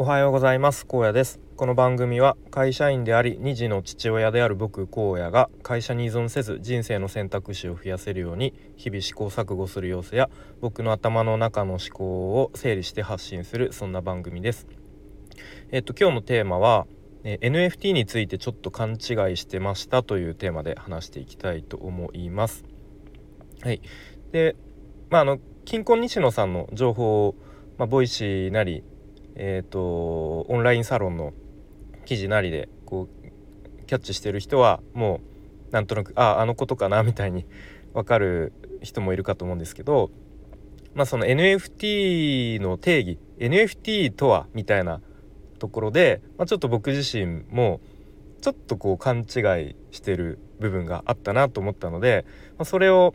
おはようございます。高野です。この番組は会社員であり2児の父親である僕荒野が会社に依存せず人生の選択肢を増やせるように日々試行錯誤する様子や僕の頭の中の思考を整理して発信するそんな番組です。えっと今日のテーマは NFT についてちょっと勘違いしてましたというテーマで話していきたいと思います。はい。でまああのキンコン西野さんの情報を、まあ、 Voicy なりえ、ー、とオンラインサロンの記事なりでこうキャッチしてる人はもうなんとなくああのことかなみたいに 分かる人もいるかと思うんですけどまあその NFT の定義 NFT とはみたいなところで、まあ、ちょっと僕自身もちょっとこう勘違いしてる部分があったなと思ったので、まあ、それを、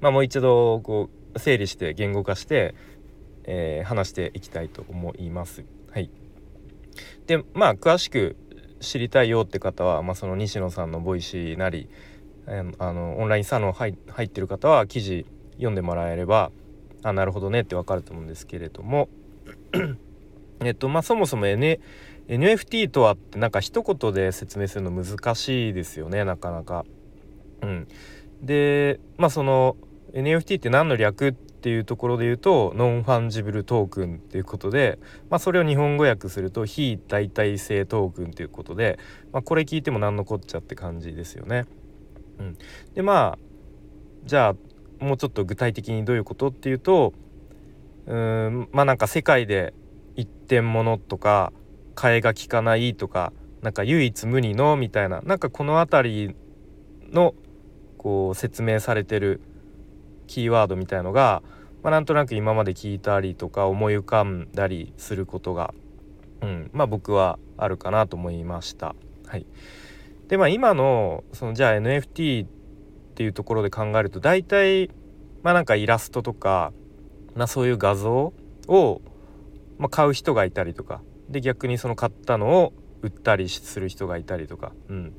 まあ、もう一度こう整理して言語化してえー、話していきたいと思います。はい、でまあ詳しく知りたいよって方は、まあ、その西野さんの Voicy なり、えー、あのオンラインサロン入入ってる方は記事読んでもらえればあなるほどねってわかると思うんですけれどもえっとまあそもそも、N、NFT とはってなんか一言で説明するの難しいですよねなかなか。うん、でまあその NFT って何の略ってっていうところで言うとノンファンジブルトークンっていうことで、まあ、それを日本語訳すると非代替性トークンということで、まあ、これ聞いても何のこっちゃって感じですよね。うん、でまあじゃあもうちょっと具体的にどういうことっていうとうんまあなんか世界で一点物とか替えが利かないとかなんか唯一無二のみたいななんかこの辺りのこう説明されてるキーワードみたいのが、まあ、なんとなく今まで聞いたりとか思い浮かんだりすることが、うん、まあ僕はあるかなと思いました。はい、でまあ今のそのじゃあ NFT っていうところで考えると大体まあなんかイラストとか、まあ、そういう画像を、まあ、買う人がいたりとかで逆にその買ったのを売ったりする人がいたりとか、うん、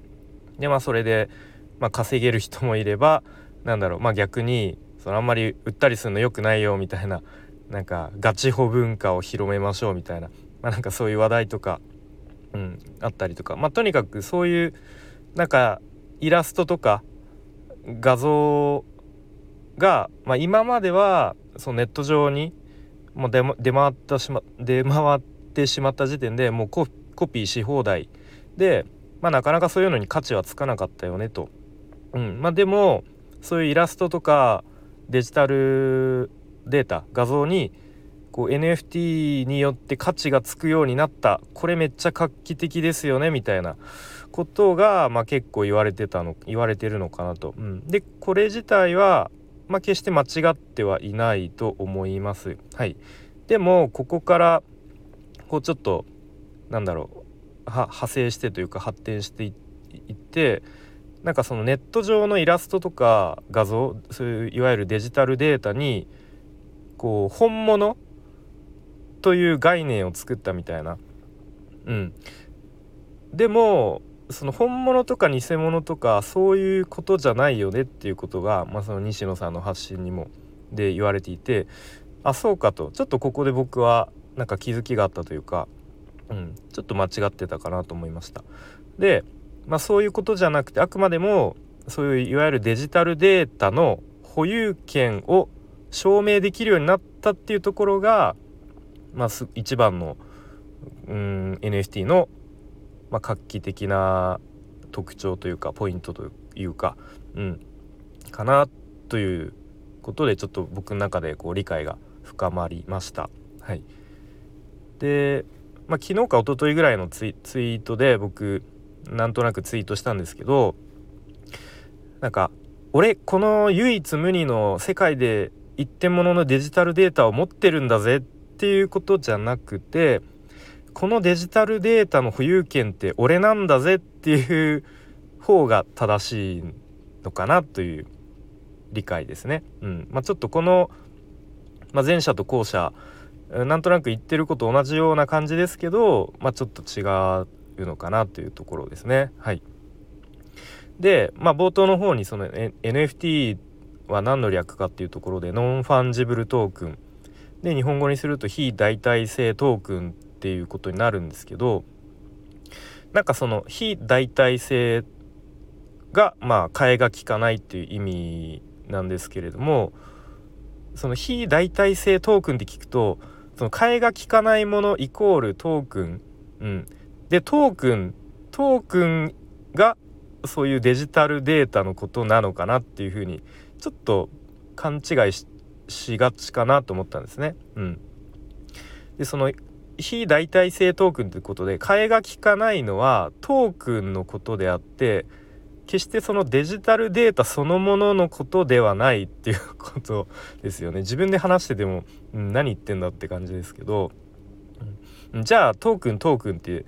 でまあそれで、まあ、稼げる人もいればなんだろうまあ逆にそのあんまり売ったりするの良くないよみたいな なんかガチホ文化を広めましょうみたいな、まあ、なんかそういう話題とか、うん、あったりとか。まあとにかくそういうなんかイラストとか画像が、まあ、今まではそのネット上にもう出出回ったしま出回ってしまった時点でもうコピーし放題で、まあ、なかなかそういうのに価値はつかなかったよねと。うん。まあ、でもそういうイラストとかデジタルデータ画像にこう NFT によって価値がつくようになったこれめっちゃ画期的ですよねみたいなことが、まあ、結構言われてたの言われてるのかなと。うん、でこれ自体は、まあ、決して間違ってはいないと思います。はい、でもここからこうちょっとなんだろう派生してというか発展していってなんかそのネット上のイラストとか画像そういういわゆるデジタルデータにこう本物という概念を作ったみたいな。うん、でもその本物とか偽物とかそういうことじゃないよねっていうことが、まあ、その西野さんの発信にもで言われていてあそうかとちょっとここで僕はなんか気づきがあったというか、うん、ちょっと間違ってたかなと思いました。でまあ、そういうことじゃなくてあくまでもそういういわゆるデジタルデータの保有権を証明できるようになったっていうところが、まあ、一番のうん NFT の、まあ、画期的な特徴というかポイントというか、うん、かなということでちょっと僕の中でこう理解が深まりました。はい、で、まあ、昨日か一昨日ぐらいのツイートで僕なんとなくツイートしたんですけどなんか俺この唯一無二の世界で一点物ののデジタルデータを持ってるんだぜっていうことじゃなくてこのデジタルデータの保有権って俺なんだぜっていう方が正しいのかなという理解ですね。うんまあ、ちょっとこの、まあ、前者と後者なんとなく言ってること同じような感じですけど、まあ、ちょっと違うのかなというところですね。はい、で、まあ、冒頭の方にその、NFT は何の略かっていうところでノンファンジブルトークン。で日本語にすると非代替性トークンってっていうことになるんですけどなんかその非代替性がまあ替えが利かないっていう意味なんですけれどもその非代替性トークンって聞くとその替えが利かないものイコールトークン、うん、でトークントークンがそういうデジタルデータのことなのかなっていうふうにちょっと勘違いしがちかなと思ったんですね。うん、でその非代替性トークンということで替えが利かないのはトークンのことであって決してそのデジタルデータそのもののことではないっていうことですよね。自分で話してても、うん、何言ってんだって感じですけど、うん、じゃあトークントークンって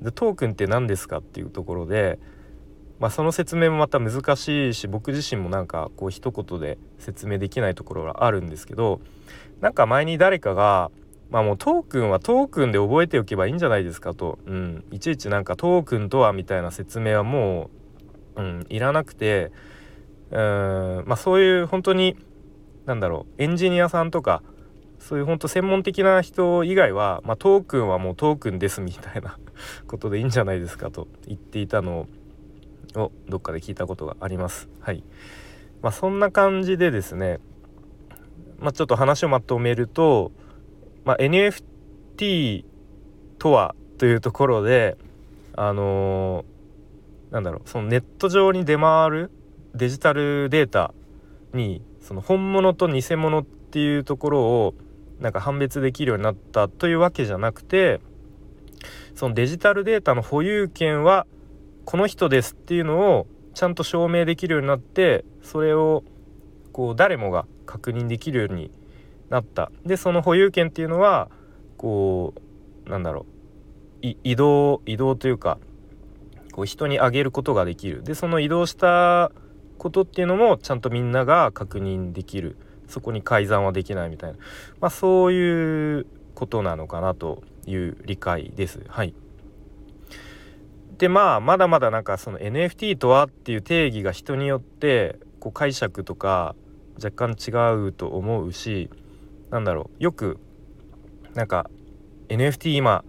でトークンって何ですかっていうところで、まあ、その説明もまた難しいし僕自身もなんかこう一言で説明できないところがあるんですけどなんか前に誰かがまあもうトークンはトークンで覚えておけばいいんじゃないですかと、うん、いちいちなんかトークンとはみたいな説明はもう、うん、いらなくて。うん。まあそういう本当になんだろうエンジニアさんとかそういう本当専門的な人以外は、まあ、トークンはもうトークンですみたいなことでいいんじゃないですかと言っていたのをどっかで聞いたことがあります。はいまあ、そんな感じでですね、まあ、ちょっと話をまとめると、まあ、NFT とはというところであのー、なんだろうそのネット上に出回るデジタルデータにその本物と偽物っていうところをなんか判別できるようになったというわけじゃなくてそのデジタルデータの保有権はこの人ですっていうのをちゃんと証明できるようになってそれをこう誰もが確認できるようになった。でその保有権っていうのはこうなんだろう移動移動というかこう人にあげることができる。でその移動したことっていうのもちゃんとみんなが確認できる。そこに改ざんはできないみたいな、まあ、そういうことなのかなという理解です。はい。でまあまだまだなんかその NFT とはっていう定義が人によってこう解釈とか若干違うと思うしなんだろう。よくなんか NFT 今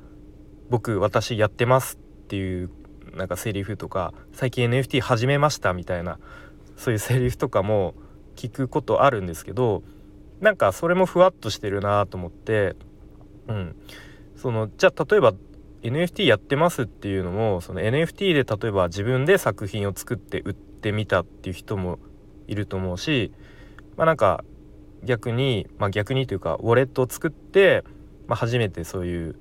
僕私やってますっていうなんかセリフとか最近 NFT 始めましたみたいなそういうセリフとかも聞くことあるんですけどなんかそれもふわっとしてるなと思ってうん。そのじゃあ例えば NFT やってますっていうのもその NFT で例えば自分で作品を作って売ってみたっていう人もいると思うしまあなんか逆に、まあ、逆にというかウォレットを作って、まあ、初めてそういう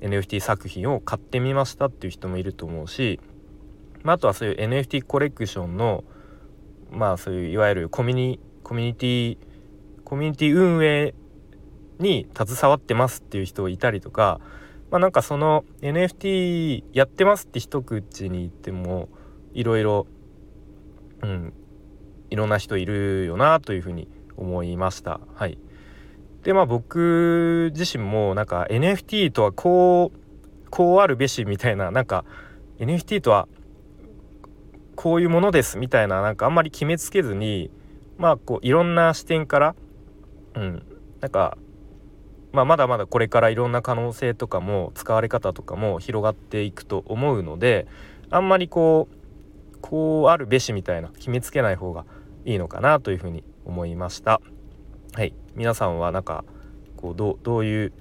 NFT 作品を買ってみましたっていう人もいると思うし、まあ、あとはそういう NFT コレクションのまあそういういわゆるコミュニコミュニティコミュニティ運営に携わってますっていう人いたりとかまあなんかその NFT やってますって一口に言ってもいろいろうんいろんな人いるよなというふうに思いました。はい。でまあ僕自身もなんか NFT とはこうこうあるべしみたいななんか NFT とはこういうものですみたいななんかあんまり決めつけずにまあこういろんな視点からうんなんかまあ、まだまだこれからいろんな可能性とかも使われ方とかも広がっていくと思うのであんまりこうこうあるべしみたいな決めつけない方がいいのかなというふうに思いました。はい皆さんはなんかこうどどういう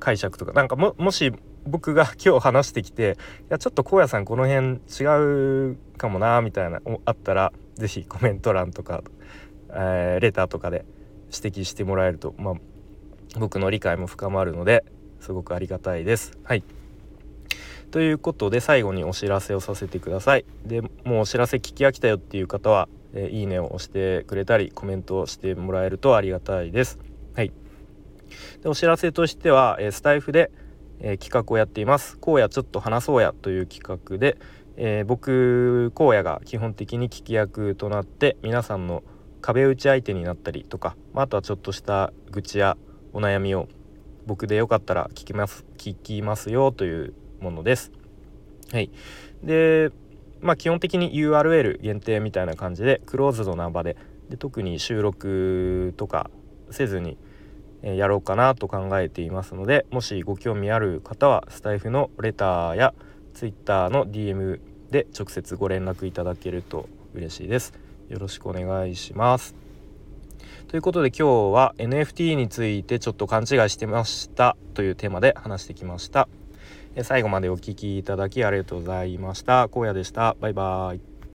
解釈とかなんかももし僕が 今日話してきていやちょっと荒野さんこの辺違うかもなみたいなあったら是非コメント欄とか、えー、レターとかで指摘してもらえると、まあ、僕の理解も深まるのですごくありがたいです。はいということで最後にお知らせをさせてください。でもうお知らせ聞き飽きたよっていう方は、えー、いいねを押してくれたりコメントをしてもらえるとありがたいです。はい、でお知らせとしては、えー、スタイフで、えー、企画をやっています。荒野ちょっと話そうやという企画で、え僕荒野が基本的に聞き役となって皆さんの壁打ち相手になったりとか、まあ、あとはちょっとした愚痴やお悩みを僕でよかったら聞きます聞きますよというものです。はい、でまあ基本的に URL 限定みたいな感じでクローズドな場でで特に収録とかせずにやろうかなと考えていますのでもしご興味ある方はスタイフのレターや Twitter の DM で直接ご連絡いただけると嬉しいです。よろしくお願いします。ということで今日は NFT についてちょっと勘違いしてましたというテーマで話してきました。最後までお聴きいただきありがとうございました。荒野でした。バイバーイ。